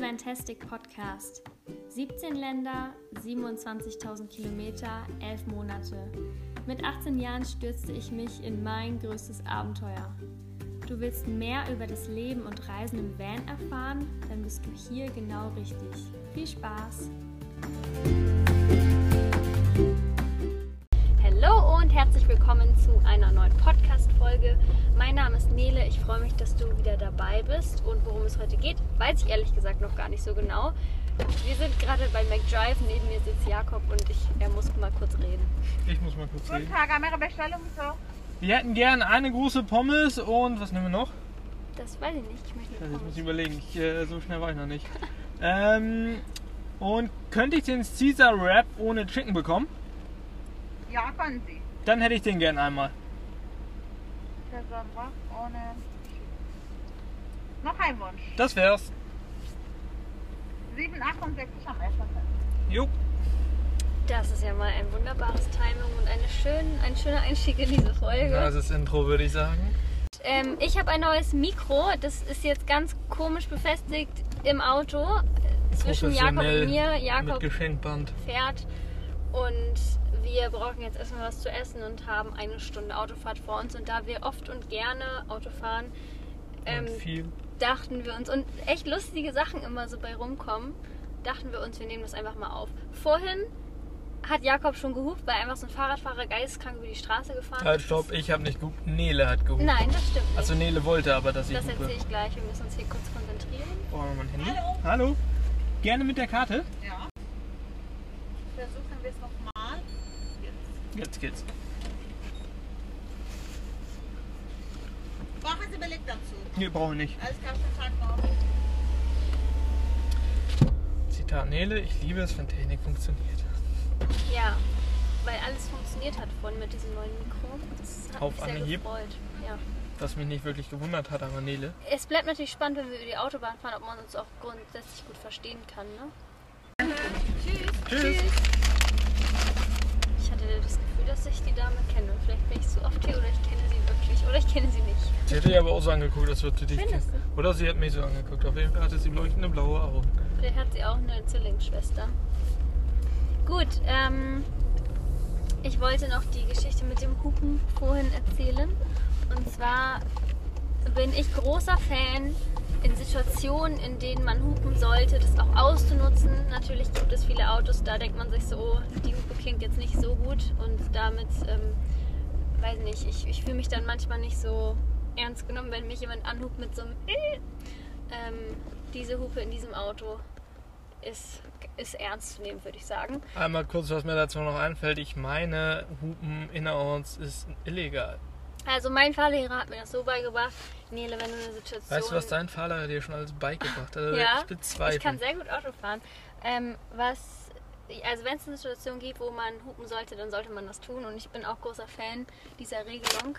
Fantastic Podcast. 17 Länder, 27.000 Kilometer, 11 Monate. Mit 18 Jahren stürzte ich mich in mein größtes Abenteuer. Du willst mehr über das Leben und Reisen im Van erfahren? Dann bist du hier genau richtig. Viel Spaß! Hallo und herzlich willkommen zu einer neuen Podcast-Folge. Mein Name ist Nele. Ich freue mich, dass du wieder dabei bist. Und worum es heute geht, weiß ich ehrlich gesagt noch gar nicht so genau. Wir sind gerade bei McDrive. Neben mir sitzt Jakob und ich, er muss mal kurz reden. Ich muss mal kurz Guten reden. Tag, haben Ihre Bestellung so? Wir hätten gern eine große Pommes und was nehmen wir noch? Das weiß ich nicht. Ich möchte Das nicht muss ich überlegen. Ich, äh, so schnell war ich noch nicht. ähm, und könnte ich den Caesar Wrap ohne Chicken bekommen? Ja, können Sie. Dann hätte ich den gern einmal. Caesar Wrap ohne. Noch ein Wunsch. Das wär's. 7,68 am Essen. Jo. Das ist ja mal ein wunderbares Timing und eine schön, ein schöner Einstieg in diese Folge. Das ist Intro, würde ich sagen. Ähm, ich habe ein neues Mikro. Das ist jetzt ganz komisch befestigt im Auto äh, zwischen Jakob und mir. Jakob fährt und wir brauchen jetzt erstmal was zu essen und haben eine Stunde Autofahrt vor uns. Und da wir oft und gerne Auto fahren, ähm, und viel. Dachten wir uns, und echt lustige Sachen immer so bei rumkommen, dachten wir uns, wir nehmen das einfach mal auf. Vorhin hat Jakob schon gehupt, weil einfach so ein Fahrradfahrer geisteskrank über die Straße gefahren Halt, ist. stopp, ich habe nicht gehupt. Nele hat gehupt. Nein, das stimmt nicht. Also Nele wollte aber, dass ich das erzähle ich gleich. Wir müssen uns hier kurz konzentrieren. Brauchen wir mal ein Handy? Hallo. Hallo. Gerne mit der Karte? Ja. Versuchen wir es nochmal. Jetzt. Jetzt geht's. Brauchen Sie Beleg dazu? Nee, brauche ich nicht. Alles klar, schönen Tag noch. Zitat Nele, ich liebe es, wenn Technik funktioniert. Ja, weil alles funktioniert hat vorhin mit diesem neuen Mikro. Das hat Auf mich sehr Anhieb. gefreut. Ja. Was mich nicht wirklich gewundert hat, aber Nele. Es bleibt natürlich spannend, wenn wir über die Autobahn fahren, ob man uns auch grundsätzlich gut verstehen kann. Ne? Tschüss. Ich hatte das Gefühl, dass ich die Dame kenne. Vielleicht bin ich zu oft hier oder ich kenne sie wirklich oder ich kenne sie nicht. Sie hätte ja aber auch so angeguckt, würde sie dich Findest kennen. Oder sie hat mich so angeguckt. Auf jeden Fall hatte sie leuchtende blaue Augen. Vielleicht hat sie auch eine Zwillingsschwester. Gut, ähm, ich wollte noch die Geschichte mit dem Hupen vorhin erzählen. Und zwar bin ich großer Fan in Situationen, in denen man hupen sollte, das auch auszunutzen. Natürlich gibt es viele Autos, da denkt man sich so, oh, die Hupe klingt jetzt nicht so gut und damit, ähm, weiß nicht, ich, ich fühle mich dann manchmal nicht so ernst genommen, wenn mich jemand anhupt mit so einem äh, ähm, diese Hupe in diesem Auto ist, ist ernst zu nehmen, würde ich sagen. Einmal kurz, was mir dazu noch einfällt. Ich meine, Hupen innerorts ist illegal. Also mein Fahrlehrer hat mir das so beigebracht, Nele, wenn du eine Situation... Weißt du, was dein Fahrer dir schon alles beigebracht hat? Also Ja, ich. Ich kann sehr gut Auto fahren. Ähm, was, also wenn es eine Situation gibt, wo man hupen sollte, dann sollte man das tun. Und ich bin auch großer Fan dieser Regelung.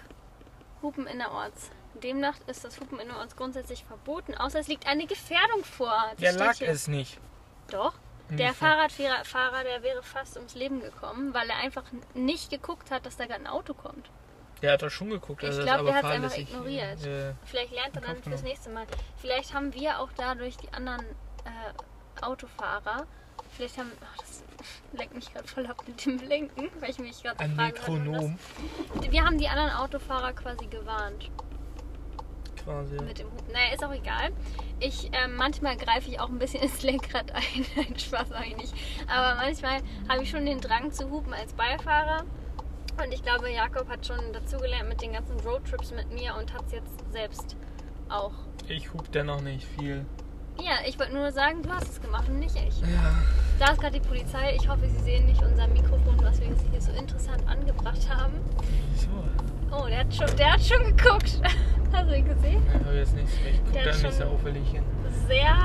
Hupen innerorts. Demnach ist das Hupen innerorts grundsätzlich verboten, außer es liegt eine Gefährdung vor. Das Der lag hier. es nicht. Doch. Der? Fahrradfahrer, Fahrer, der wäre fast ums Leben gekommen, weil er einfach nicht geguckt hat, dass da gerade ein Auto kommt. Der hat doch schon geguckt. Ich also das glaub, ist der aber hat's einfach ignoriert. Äh, Vielleicht lernt er dann fürs nächste Mal. Vielleicht haben wir auch dadurch die anderen äh, Autofahrer, vielleicht haben, ach, das lenkt mich gerade voll ab mit dem Blinken, weil ich mich gerade ein frage, Metronom das- Wir haben die anderen Autofahrer quasi gewarnt quasi. mit dem Hupen. Naja, ist auch egal. Ich, ähm, manchmal greife ich auch ein bisschen ins Lenkrad ein. Nein, Spaß eigentlich nicht. Aber manchmal habe ich schon den Drang zu hupen als Beifahrer. Und ich glaube, Jakob hat schon dazugelernt mit den ganzen Roadtrips mit mir und hat es jetzt selbst auch. Ich hub dennoch nicht viel. Ja, ich wollte nur sagen, du hast es gemacht und nicht ich. Ja. Da ist gerade die Polizei. Ich hoffe, Sie sehen nicht unser Mikrofon, was wir hier so interessant angebracht haben. So. Oh, der hat schon, der hat schon geguckt. Hast du ihn gesehen? Ja, hab jetzt nichts. Ich guck Der da nicht sehr auffällig hin. sehr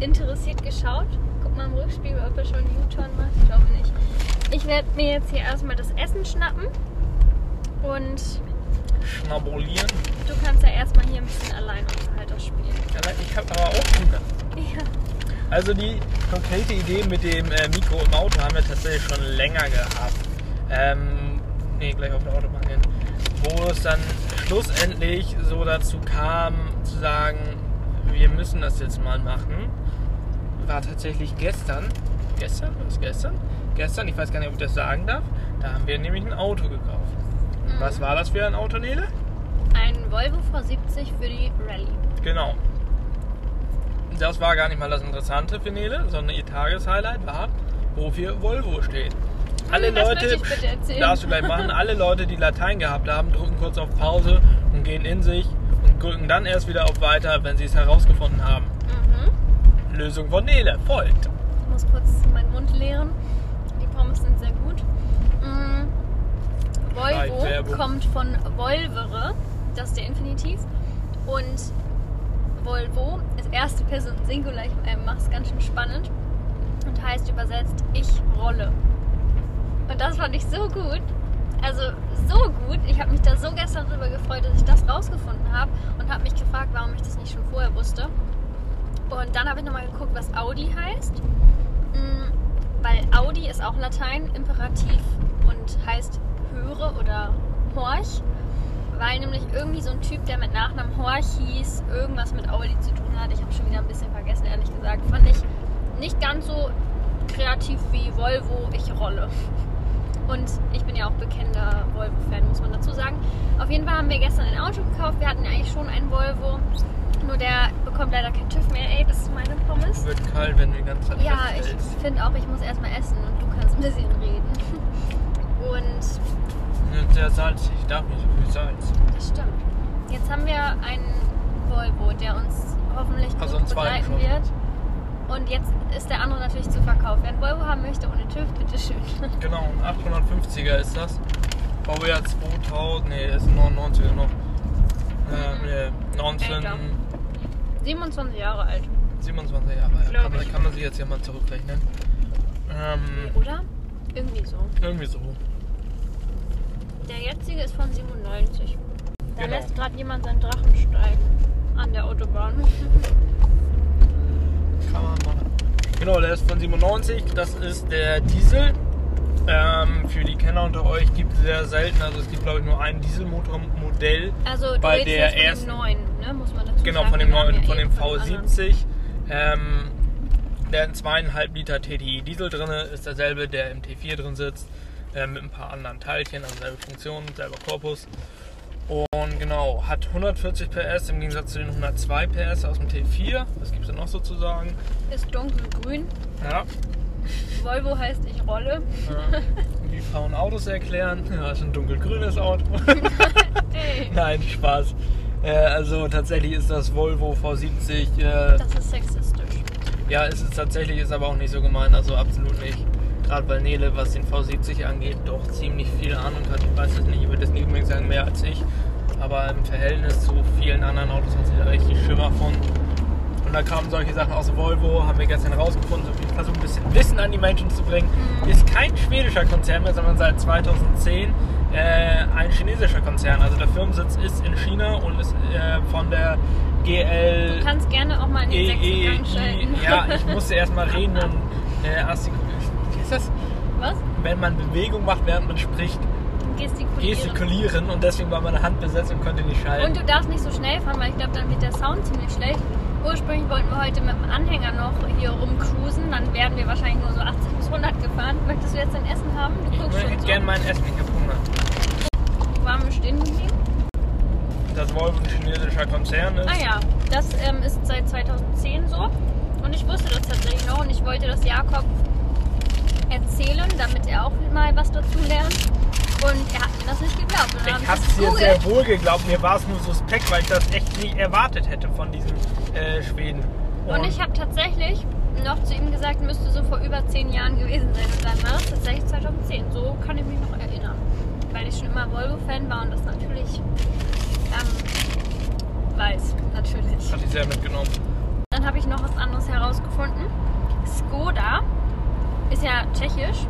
interessiert geschaut. Guck mal im Rückspiegel, ob er schon einen U-Turn macht. Ich glaube nicht. Ich werde mir jetzt hier erstmal das Essen schnappen. Und Schnabulieren. du kannst ja erstmal hier ein bisschen Alleinunterhalter spielen. Aber ich habe aber auch Hunger. Ja. Also die konkrete Idee mit dem äh, Mikro im Auto haben wir tatsächlich schon länger gehabt. Ähm, nee, gleich auf der Autobahn hin. Wo es dann schlussendlich so dazu kam, zu sagen, wir müssen das jetzt mal machen. war tatsächlich gestern. Gestern? Was gestern? Gestern, ich weiß gar nicht, ob ich das sagen darf. Da haben wir nämlich ein Auto gekauft. Mhm. Was war das für ein Auto, Nele? Ein Volvo V70 für die Rallye. Genau. Das war gar nicht mal das Interessante für Nele, sondern ihr Tageshighlight war, wofür Volvo steht. Alle das Leute, darfst du gleich machen, alle Leute, die Latein gehabt haben, drücken kurz auf Pause und gehen in sich und drücken dann erst wieder auf Weiter, wenn sie es herausgefunden haben. Mhm. Lösung von Nele folgt. Ich muss kurz meinen Mund leeren. Die Pommes sind sehr gut. Mm, Volvo kommt von Volvere, das ist der Infinitiv. Und Volvo ist erste Person Singular. Ich äh, mache es ganz schön spannend. Und heißt übersetzt Ich rolle. Und das fand ich so gut. Also so gut. Ich habe mich da so gestern darüber gefreut, dass ich das rausgefunden habe. Und habe mich gefragt, warum ich das nicht schon vorher wusste. Und dann habe ich nochmal geguckt, was Audi heißt. Mm, Weil Audi ist auch Latein, Imperativ und heißt höre oder horch. Weil nämlich irgendwie so ein Typ, der mit Nachnamen Horch hieß, irgendwas mit Audi zu tun hat. Ich habe schon wieder ein bisschen vergessen, ehrlich gesagt. Fand ich nicht ganz so kreativ wie Volvo, ich rolle. Und ich bin ja auch bekennender Volvo-Fan, muss man dazu sagen. Auf jeden Fall haben wir gestern ein Auto gekauft. Wir hatten ja eigentlich schon einen Volvo. Nur der bekommt leider kein TÜV mehr. Ey, das ist meine Pommes. Wird kalt, wenn du die ganze Zeit Ja, ich finde auch, ich muss erstmal essen und du kannst ein bisschen reden. Und Sehr salzig, ich darf nicht so viel Salz. das stimmt. Jetzt haben wir einen Volvo, der uns hoffentlich gut Also einen zweiten begleiten schon. wird. Und jetzt ist der andere natürlich zu verkaufen. Wer einen Volvo haben möchte ohne TÜV, bitteschön. Genau, ein 850er ist das. Baujahr 2000, nee, ist ein 99er noch. Äh, nee, 19, Älter. 27 Jahre alt, 27 Jahre alt. Kann, man- kann man sich jetzt ja mal zurückrechnen. Ähm, oder? Irgendwie so. irgendwie so. Der jetzige ist von 97. Da Genau. lässt gerade jemand seinen Drachen steigen. An der Autobahn. Kann man machen. Genau, der ist von 97. Das ist der Diesel. Ähm, für die Kenner unter euch gibt es sehr selten, also es gibt glaube ich nur ein Dieselmotormodell. Also du Bei der von ersten- dem neuen, ne? muss man dazu Genau, sagen. von dem Wir haben neuen, ja von dem von dem anderen. V70. Ähm, der hat 2,5 Liter TDI Diesel drin, ist derselbe, der im T4 drin sitzt, äh, mit ein paar anderen Teilchen, also selbe Funktion, selber Korpus. Und genau, hat 140 PS im Gegensatz zu den 102 PS aus dem T4. Was gibt es denn noch so zu sagen? Ist dunkelgrün. Ja, Volvo heißt ich rolle. äh, wie Frauen Autos erklären. Ja, ist ein dunkelgrünes Auto. Nein, Spaß. Äh, also tatsächlich ist das Volvo V70 äh, das ist sexistisch. Ja, es ist tatsächlich, ist aber auch nicht so gemein, also absolut nicht. Gerade weil Nele, was den V70 angeht, doch ziemlich viel Ahnung hat. Ich weiß es nicht, ich würde es nicht unbedingt sagen, mehr als ich. Aber im Verhältnis zu vielen anderen Autos hat sie da richtig Schimmer von. Und da kamen solche Sachen aus Volvo, haben wir gestern rausgefunden. So, Ich versuche ein bisschen Wissen an die Menschen zu bringen. Ist kein schwedischer Konzern mehr, sondern seit 2010 äh, ein chinesischer Konzern. Also der Firmensitz ist in China und ist äh, von der GL. Du kannst gerne auch mal in den sechsten E, Gang schalten. Ja, ich musste erstmal reden und äh, artikulieren. Ist das? Was? Wenn man Bewegung macht, während man spricht, Gestikulieren. gestikulieren und deswegen war meine Hand besetzt und konnte nicht schalten. Und du darfst nicht so schnell fahren, weil ich glaube, dann wird der Sound ziemlich schlecht. Ursprünglich wollten wir heute mit dem Anhänger noch hier rumcruisen. Dann wären wir wahrscheinlich nur so 80 bis 100 gefahren. Möchtest du jetzt dein Essen haben? Du ich hätte schon so. gerne mein Essen, ich habe Hunger. Waren wir stehen geblieben? Das Volvo ein chinesischer Konzern ist. Ah ja, das ähm, ist seit 2010 so. Und ich wusste das tatsächlich noch und ich wollte das Jakob erzählen, damit er auch mal was dazu lernt. Und er hat mir das nicht geglaubt. Und dann Ich habe es dir sehr wohl geglaubt. Mir war es nur suspekt, weil ich das echt nicht erwartet hätte von diesem äh, Schweden. Und ich habe tatsächlich noch zu ihm gesagt, müsste so vor über zehn Jahren gewesen sein. Und dann war es tatsächlich 2010. So kann ich mich noch erinnern. Weil ich schon immer Volvo-Fan war und das natürlich ähm, weiß. Natürlich. hat die sehr mitgenommen. Dann habe ich noch was anderes herausgefunden. Skoda ist ja tschechisch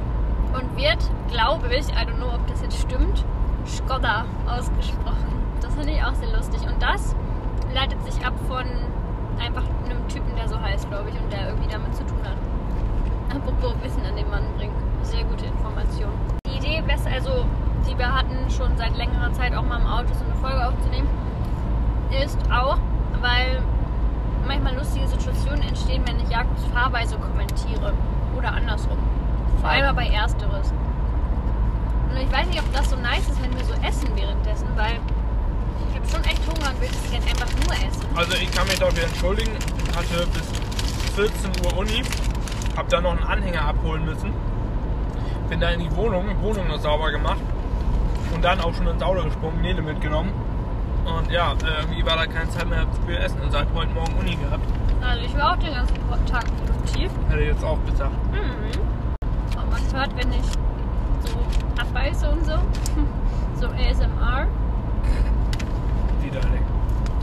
und wird, glaube ich, I don't know, ob das jetzt stimmt, Skoda ausgesprochen. Das finde ich auch sehr lustig. Und das leitet sich ab von einfach einem Typen, der so heißt, glaube ich, und der irgendwie damit zu tun hat. Apropos Wissen an den Mann bringen. Sehr gute Information. Die Idee, wes- also die wir hatten schon seit längerer Zeit auch mal im Auto so eine Folge aufzunehmen, ist auch, weil manchmal lustige Situationen entstehen, wenn ich Jakobs Fahrweise kommentiere. Oder andersrum. Vor allem aber ersteres. Und ich weiß nicht, ob das so nice ist, wenn wir so essen währenddessen, weil ich habe schon echt Hunger und will das gerne einfach nur essen. Also ich kann mich dafür entschuldigen. Hatte bis 14 Uhr Uni. Hab dann noch einen Anhänger abholen müssen. Bin da in die Wohnung, Wohnung noch sauber gemacht. Und dann auch schon ins Auto gesprungen, Nele mitgenommen. Und ja, irgendwie war da keine Zeit mehr für Essen. Und seit heute Morgen Uni gehabt. Also ich war auch den ganzen Tag produktiv. Hätte ich jetzt auch gesagt. Mhm. Und man hört, wenn ich so abbeiße und so. So ASMR. Widerlich.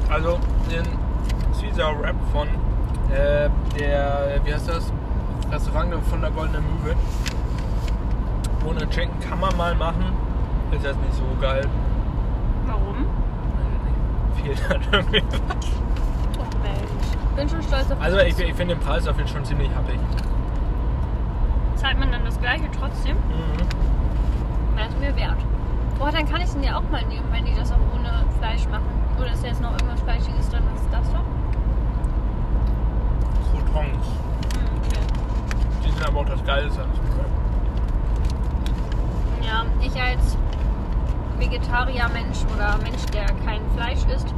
Also den Caesar Rap von äh, der, wie heißt das? Restaurant von der Goldenen Mühle. Ohne Schenken kann man mal machen. Ist jetzt nicht so geil. Warum? Fehlt halt irgendwie. Oh Mensch. Bin schon stolz auf Also ich, ich finde den Preis auf jeden Fall schon ziemlich happig. Zahlt man dann das gleiche trotzdem? Mhm. Wäre es mir wert. Boah, dann kann ich den ja auch mal nehmen, wenn die das auch ohne Fleisch machen. Oder ist jetzt noch irgendwas Fleischiges drin? Was ist das doch? Croutons. Hm, okay. Die sind aber auch das Geilste. Ja, ich als Vegetarier-Mensch oder Mensch, der kein Fleisch isst,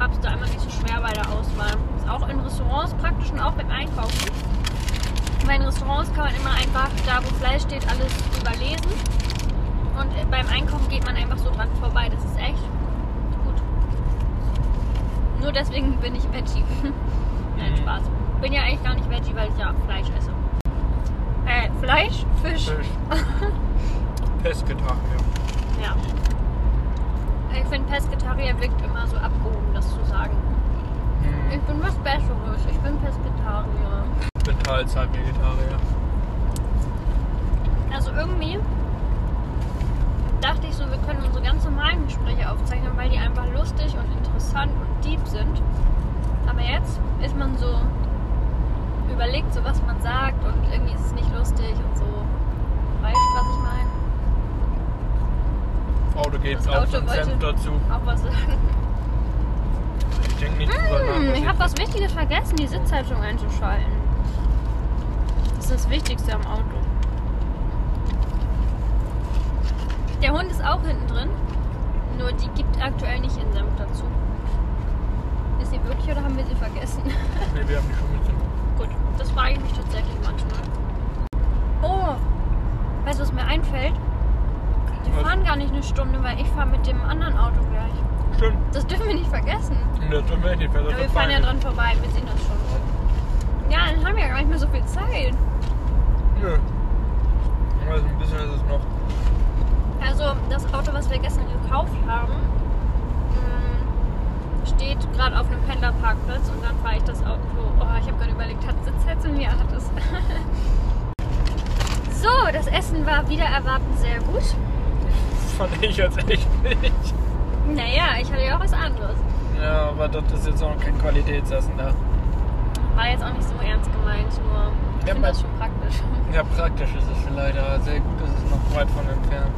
hab's da immer nicht so schwer bei der Auswahl. Ist auch in Restaurants praktisch und auch beim Einkaufen. Weil in Restaurants kann man immer einfach da, wo Fleisch steht, alles überlesen. Und äh, beim Einkaufen geht man einfach so dran vorbei. Das ist echt gut. Nur deswegen bin ich Veggie. Nein, Mhm. Spaß. Bin ja eigentlich gar nicht Veggie, weil ich ja Fleisch esse. Äh, Fleisch? Fisch? Fisch. Pesketarier. Ja. Ich finde, Pesketarier wirkt immer so abgehoben, das zu sagen. Mhm. Ich bin was Besseres. Ich bin Pesketarier. Ich bin Teilzeit-Vegetarier. Also irgendwie dachte ich so, wir können unsere ganz normalen Gespräche aufzeichnen, weil die einfach lustig und interessant und deep sind. Aber jetzt ist man so überlegt, so was man sagt und irgendwie ist es nicht lustig und so. Weißt du, was ich meine? Auto geht auf Auto Senf dazu. Auch was sagen. Ich denke nicht drüber nach. Hm, was ich habe was Wichtiges vergessen, die Sitzheizung einzuschalten. Das ist das Wichtigste am Auto. Der Hund ist auch hinten drin, nur die gibt aktuell nicht in Senf dazu. Ist sie wirklich oder haben wir sie vergessen? Nee, wir haben die schon mit. Gut, das frage ich mich tatsächlich manchmal. Oh, weißt du, was mir einfällt? Wir Was? fahren gar nicht eine Stunde, weil ich fahre mit dem anderen Auto gleich. Stimmt. Das dürfen wir nicht vergessen. Das tun wir nicht. Wir Aber wir fahren ja dran vorbei, wir sehen das schon. Ja, dann haben wir ja gar nicht mehr so viel Zeit. Nö. Also ein bisschen ist es noch. Also das Auto, was wir gestern gekauft haben, mh, steht gerade auf einem Pendlerparkplatz und dann fahre ich das Auto. Oh, ich habe gerade überlegt, hat Sitzheizung? Ja, hat es. so, das Essen war wieder erwarten sehr gut. Fand ich jetzt echt nicht. Naja, ich hatte ja auch was anderes. Ja, aber das ist jetzt auch kein Qualitätsessen da. War jetzt auch nicht so ernst gemeint, nur ich Ja, finde das schon praktisch. Ja, praktisch ist es leider. Sehr gut ist es noch weit von entfernt.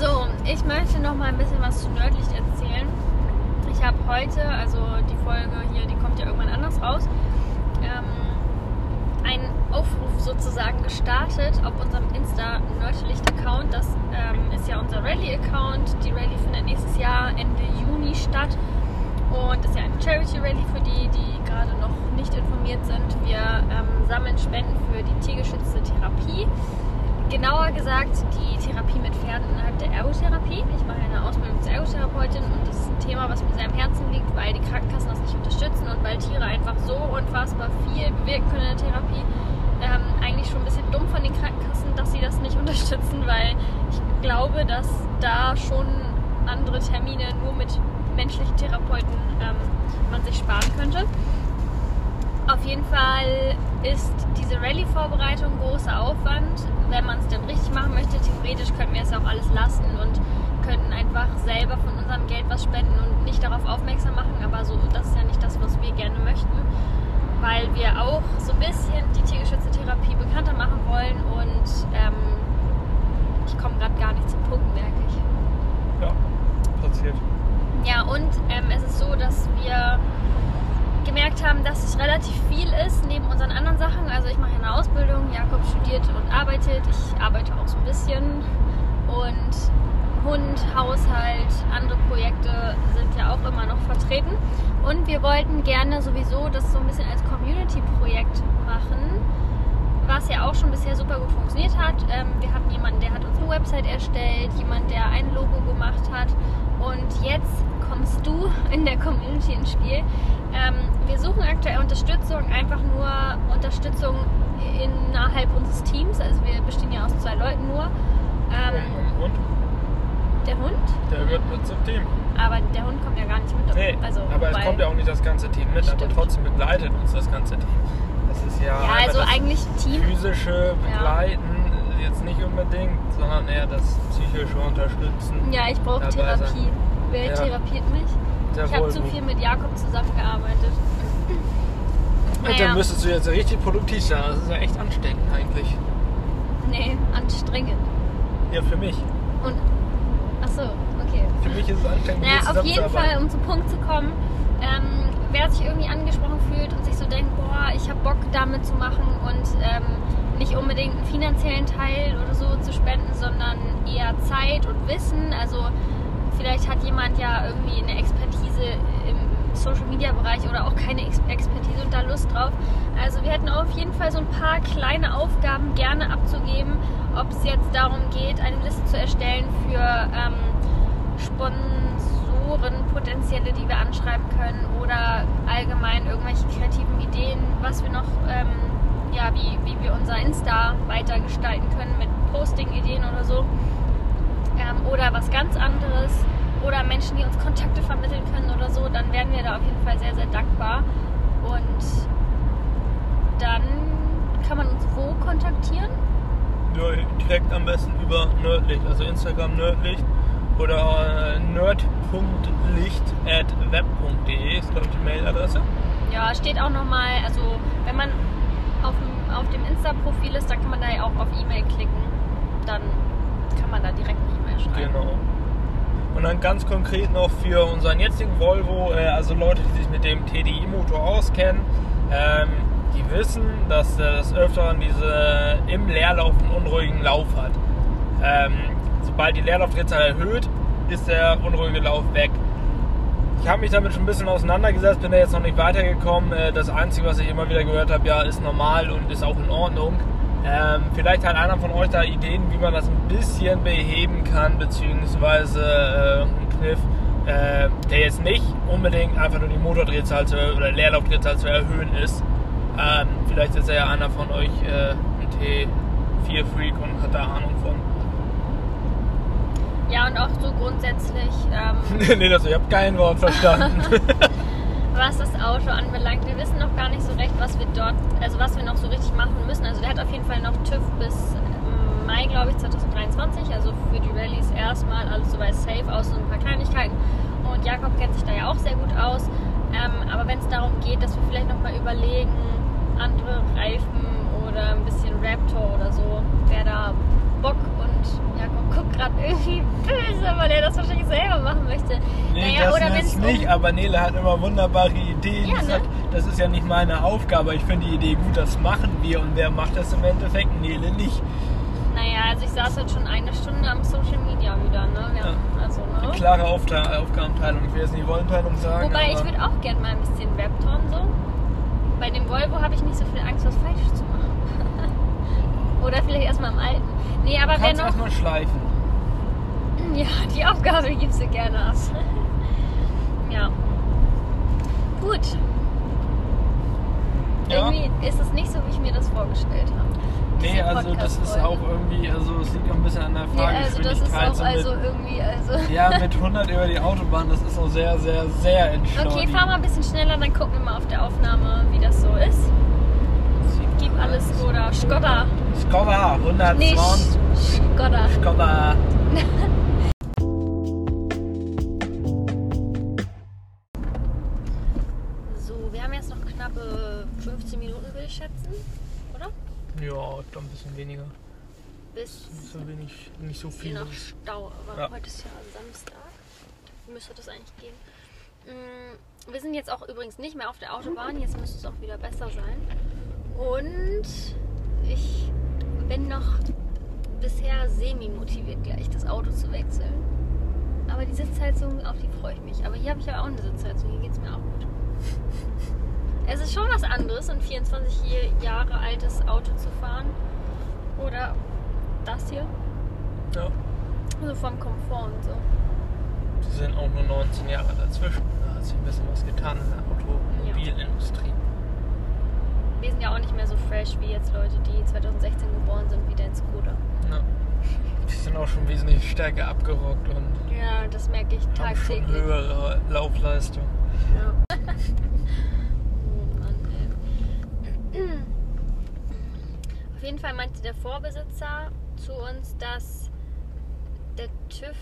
So, ich möchte noch mal ein bisschen was zu Nördlicht erzählen. Ich habe heute, also die Folge hier, die kommt ja irgendwann anders raus, einen Aufruf sozusagen gestartet auf unserem Insta Nördlicht-Account. Das ähm, ist ja unser Rallye-Account. Die Rallye findet nächstes Jahr Ende Juni statt. Und ist ja eine Charity-Rallye für die, die gerade noch nicht informiert sind. Wir ähm, sammeln Spenden für die tiergeschützte Therapie. Genauer gesagt die Therapie mit Pferden innerhalb der Ergotherapie. Ich mache eine Ausbildung zur Ergotherapeutin und das ist ein Thema, was mir sehr am Herzen liegt, weil die Krankenkassen das nicht unterstützen und weil Tiere einfach so unfassbar viel bewirken können in der Therapie. Ähm, eigentlich schon ein bisschen dumm von den Krankenkassen, dass sie das nicht unterstützen, weil ich glaube, dass da schon andere Termine nur mit menschlichen Therapeuten ähm, man sich sparen könnte. Auf jeden Fall ist diese Rallye-Vorbereitung großer Aufwand. Wenn man es denn richtig machen möchte, theoretisch könnten wir es auch alles lassen und könnten einfach selber von unserem Geld was spenden und nicht darauf aufmerksam machen. Aber so, das ist ja nicht das, was wir gerne möchten, weil wir auch so ein bisschen die tiergeschützte Therapie bekannter machen wollen und ähm, ich komme gerade gar nicht zum Punkt, merke ich. Ja, passiert. Ja, und ähm, es ist so, dass wir gemerkt haben, dass es relativ viel ist neben unseren anderen Sachen. Also ich mache eine Ausbildung, Jakob studiert und arbeitet, ich arbeite auch so ein bisschen und Hund, Haushalt, andere Projekte sind ja auch immer noch vertreten. Und wir wollten gerne sowieso das so ein bisschen als Community-Projekt machen, was ja auch schon bisher super gut funktioniert hat. Ähm, wir hatten jemanden, der hat uns eine Website erstellt, jemand, der ein Logo gemacht hat. Und jetzt kommst du in der Community ins Spiel. Ähm, wir suchen aktuell Unterstützung, einfach nur Unterstützung innerhalb unseres Teams. Also wir bestehen ja aus zwei Leuten nur. Ähm, Und der Hund, der gehört mit zum Team. aber der Hund kommt ja gar nicht mit. Nee, also, aber es kommt ja auch nicht das ganze Team mit, aber Stimmt. trotzdem begleitet uns das ganze Team. Das ist ja, Ja, also das eigentlich Team. physische Begleiten, jetzt nicht unbedingt, sondern eher das psychische Unterstützen. Ja, ich brauche Therapie. sein. Wer Ja. therapiert mich? Der Ich habe zu viel mit Jakob zusammengearbeitet. Naja. dann müsstest du jetzt richtig produktiv sein. Das ist ja echt ansteckend eigentlich. Nee, anstrengend. Ja, für mich. Und. Achso, okay. Für mich ist es ansteckend. mit Naja, auf jeden Fall, um zum Punkt zu kommen, ähm, wer sich irgendwie angesprochen fühlt und sich so denkt, boah, ich habe Bock damit zu machen und ähm, nicht unbedingt einen finanziellen Teil oder so zu spenden, sondern eher Zeit und Wissen. Also vielleicht hat jemand ja irgendwie eine Expertise im Social Media Bereich oder auch keine Ex Expertise und da Lust drauf. Also wir hätten auf jeden Fall so ein paar kleine Aufgaben gerne abzugeben, ob es jetzt darum geht, eine Liste zu erstellen für ähm, Sponsoren, potenzielle, die wir anschreiben können oder allgemein irgendwelche kreativen Ideen, was wir noch, ähm, ja, wie, wie wir unser Insta weiter gestalten können mit Posting-Ideen oder so. Ähm, oder was ganz anderes oder Menschen, die uns Kontakte vermitteln können oder so, dann wären wir da auf jeden Fall sehr, sehr dankbar. Und dann kann man uns wo kontaktieren? Ja, direkt am besten über Nerdlicht, also Instagram Nerdlicht oder äh, nerd.licht.web.de ist glaube ich die Mailadresse. Ja, steht auch nochmal, also wenn man auf dem, auf dem Insta-Profil ist, dann kann man da ja auch auf E-Mail klicken. Dann kann man da direkt eine E-Mail schreiben. Genau. Und dann ganz konkret noch für unseren jetzigen Volvo, äh, also Leute, die sich mit dem TDI-Motor auskennen, ähm, die wissen, dass er das Öfteren diese im Leerlauf einen unruhigen Lauf hat. Ähm, sobald die Leerlaufdrehzahl erhöht, ist der unruhige Lauf weg. Ich habe mich damit schon ein bisschen auseinandergesetzt, bin da jetzt noch nicht weitergekommen. Äh, Das Einzige, was ich immer wieder gehört habe, ja, ist normal und ist auch in Ordnung. Ähm, vielleicht hat einer von euch da Ideen, wie man das ein bisschen beheben kann, beziehungsweise äh, ein Kniff, äh, der jetzt nicht unbedingt einfach nur die Motordrehzahl zu, oder Leerlaufdrehzahl zu erhöhen ist. Ähm, vielleicht ist er ja einer von euch äh, ein T4-Freak und hat da Ahnung von. Ja, und auch so grundsätzlich, ähm, nee, das, ich habe kein Wort verstanden. was das Auto anbelangt. Wir wissen noch gar nicht so recht, was wir dort, also was wir noch so richtig machen müssen. Also der hat auf jeden Fall noch TÜV bis ähm, Mai, glaube ich, 2023. Also für die Rallyes erstmal alles soweit safe, außer so ein paar Kleinigkeiten. Und Jakob kennt sich da ja auch sehr gut aus. Ähm, aber wenn es darum geht, dass wir vielleicht noch mal überlegen, andere Reifen oder ein bisschen Raptor oder so, wäre da Bock und Jakob guckt gerade irgendwie böse, weil er das wahrscheinlich selber machen möchte. Nee, naja, das oder wenn's um- nicht, aber Nele hat immer wunderbare Ideen. Ja, ne? sagt, das ist ja nicht meine Aufgabe. Ich finde die Idee gut, das machen wir. Und wer macht das im Endeffekt? Nele nicht. Naja, also ich saß heute schon eine Stunde am Social Media wieder, ne? Wir haben, also, ne? klare Aufte Aufgabenteilung. Ich will jetzt nicht Rollenteilung sagen. Wobei ich würde auch gern mal ein bisschen Webton so. Bei dem Volvo habe ich nicht so viel Angst, was falsch zu machen. Oder vielleicht erstmal im alten. Nee, aber du wer kannst noch. erstmal schleifen. Ja, die Aufgabe gibst du gerne ab. ja. Gut. Ja. Irgendwie ist es nicht so, wie ich mir das vorgestellt habe. Nee, also das ist auch irgendwie, also es liegt auch ein bisschen an der Nee, also das ist Fahrgeschwindigkeit. auch so also irgendwie, also. ja, mit 100 über die Autobahn, das ist auch sehr, sehr, sehr entschleunigend. Okay, fahr mal ein bisschen schneller, dann gucken wir mal auf der Aufnahme, wie das so ist. Alles Skoda. Skoda. Skoda, 120. Nee, Sch- Skoda. Skoda. So, wir haben jetzt noch knappe 15 Minuten, würde ich schätzen. Oder? Ja, ich glaube ein bisschen weniger. Bis Nicht so wenig, nicht so je viel. nach Stau. Aber Ja. heute ist ja Samstag. Müsste das eigentlich gehen. Mm, wir sind jetzt auch übrigens nicht mehr auf der Autobahn. Jetzt müsste es auch wieder besser sein. Und ich bin noch bisher semi-motiviert, gleich das Auto zu wechseln. Aber die Sitzheizung, auf die freue ich mich. Aber hier habe ich ja auch eine Sitzheizung. Hier geht es mir auch gut. Es ist schon was anderes, ein 24 Jahre altes Auto zu fahren. Oder das hier. Ja. Also vom Komfort und so. Sie sind auch nur 19 Jahre dazwischen. Da hat sich ein bisschen was getan in der Automobilindustrie. Wir sind ja auch nicht mehr so fresh wie jetzt Leute, die 2016 geboren sind, wie dein Skoda. Ja. Die sind auch schon wesentlich stärker abgerockt und Ja, das merke ich haben schon tagtäglich. höhere Laufleistung. Ja. oh Mann, ey. Auf jeden Fall meinte der Vorbesitzer zu uns, dass der TÜV.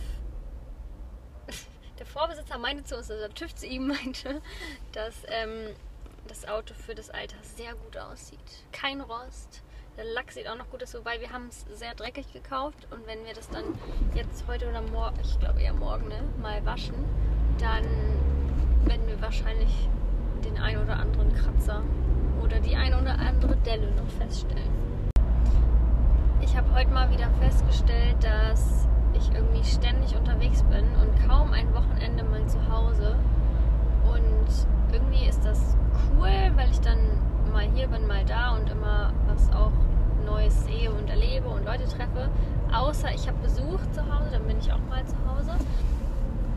Der Vorbesitzer meinte zu uns, dass der TÜV zu ihm meinte, dass ähm, das Auto für das Alter sehr gut aussieht. Kein Rost. Der Lack sieht auch noch gut aus, wobei wir haben es sehr dreckig gekauft und wenn wir das dann jetzt heute oder morgen, ich glaube eher morgen, ne, mal waschen, dann werden wir wahrscheinlich den ein oder anderen Kratzer oder die ein oder andere Delle noch feststellen. Ich habe heute mal wieder festgestellt, dass ich irgendwie ständig unterwegs bin und kaum ein Wochenende mal zu Hause. Und irgendwie ist das cool, weil ich dann mal hier bin, mal da und immer was auch Neues sehe und erlebe und Leute treffe. Außer ich habe Besuch zu Hause, dann bin ich auch mal zu Hause.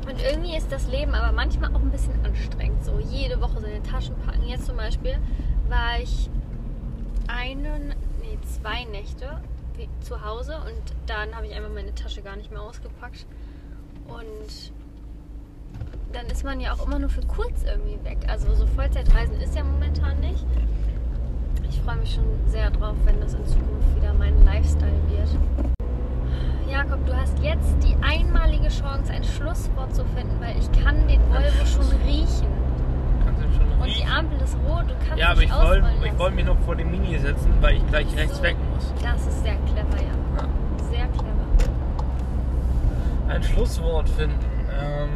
Und irgendwie ist das Leben aber manchmal auch ein bisschen anstrengend. So jede Woche seine Taschen packen. Jetzt zum Beispiel war ich einen, nee, zwei Nächte zu Hause und dann habe ich einfach meine Tasche gar nicht mehr ausgepackt. Und dann ist man ja auch immer nur für kurz irgendwie weg. Also so Vollzeitreisen ist ja momentan nicht. Ich freue mich schon sehr drauf, wenn das in Zukunft wieder mein Lifestyle wird. Jakob, du hast jetzt die einmalige Chance, ein Schlusswort zu finden, weil ich kann den Volvo schon riechen. Kannst du schon Und die riechen. Ampel ist rot, du kannst Ja, aber ich wollte wollt mich noch vor dem Mini setzen, weil ich gleich rechts So. weg muss. Das ist sehr clever, ja. Ja. Sehr clever. Ein Schlusswort finden. Ähm,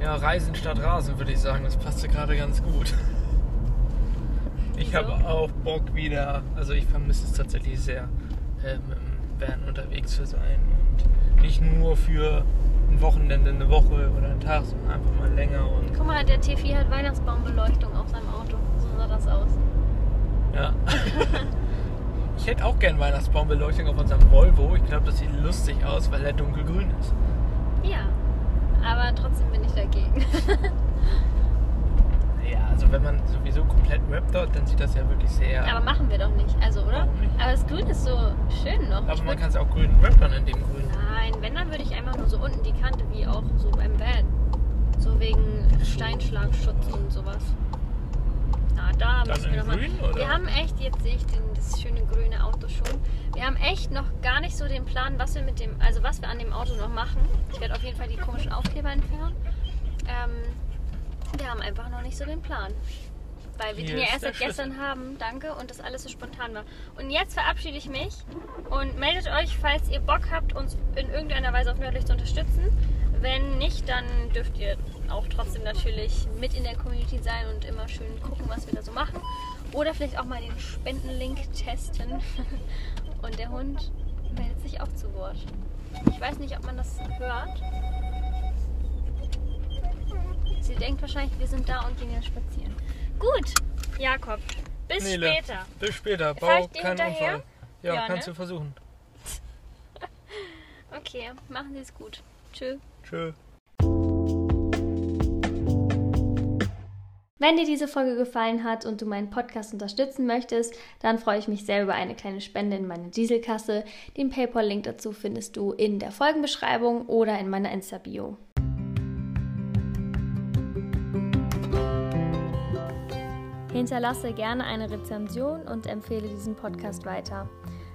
ja, Reisen statt Rasen würde ich sagen, das passte gerade ganz gut. Ich habe auch Bock wieder, also ich vermisse es tatsächlich sehr, äh, mit dem Van unterwegs zu sein und nicht nur für ein Wochenende, eine Woche oder einen Tag, sondern einfach mal länger und Guck mal, der T4 hat Weihnachtsbaumbeleuchtung auf seinem Auto. So sah das aus. ja. ich hätte auch gern Weihnachtsbaumbeleuchtung auf unserem Volvo. Ich glaube, das sieht lustig aus, weil er dunkelgrün ist. Ja, aber trotzdem bin ich dagegen. Ja, also wenn man sowieso komplett rappt, dann sieht das ja wirklich sehr. aber machen wir doch nicht, also, oder? Nicht? Aber das Grün ist so schön noch. Aber Ich man kann es auch grün rappern in dem Grün. Nein, wenn, dann würde ich einfach nur so unten die Kante, wie auch so beim Van. So wegen Steinschlagschutz und sowas. Da Dann müssen wir in noch mal. grün, oder? Wir haben echt, jetzt sehe ich den, das schöne grüne Auto schon. Wir haben echt noch gar nicht so den Plan, was wir mit dem, also was wir an dem Auto noch machen. Ich werde auf jeden Fall die komischen Aufkleber entfernen. Ähm, wir haben einfach noch nicht so den Plan. Weil wir Hier den ja erst seit gestern haben, danke, und das alles so spontan war. Und jetzt verabschiede ich mich und meldet euch, falls ihr Bock habt, uns in irgendeiner Weise auf Nördlich zu unterstützen. Wenn nicht, dann dürft ihr auch trotzdem natürlich mit in der Community sein und immer schön gucken, was wir da so machen. Oder vielleicht auch mal den Spendenlink testen. Und der Hund meldet sich auch zu Wort. Ich weiß nicht, ob man das hört. Sie denkt wahrscheinlich, wir sind da und gehen jetzt spazieren. Gut, Jakob, bis Nele, später. Bis später. Bau keinen hinterher? Unfall. Ja, Ja, kannst ne? du versuchen. Okay, machen Sie es gut. Tschö. Tschö. Wenn dir diese Folge gefallen hat und du meinen Podcast unterstützen möchtest, dann freue ich mich sehr über eine kleine Spende in meine Dieselkasse. Den PayPal-Link dazu findest du in der Folgenbeschreibung oder in meiner Insta-Bio. Hinterlasse gerne eine Rezension und empfehle diesen Podcast weiter.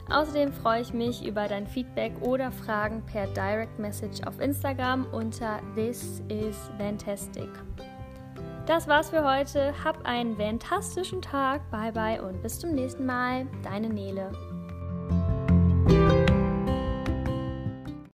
Außerdem freue ich mich über dein Feedback oder Fragen per Direct Message auf Instagram unter This is Fantastic. Das war's für heute. Hab einen fantastischen Tag. Bye bye und bis zum nächsten Mal. Deine Nele.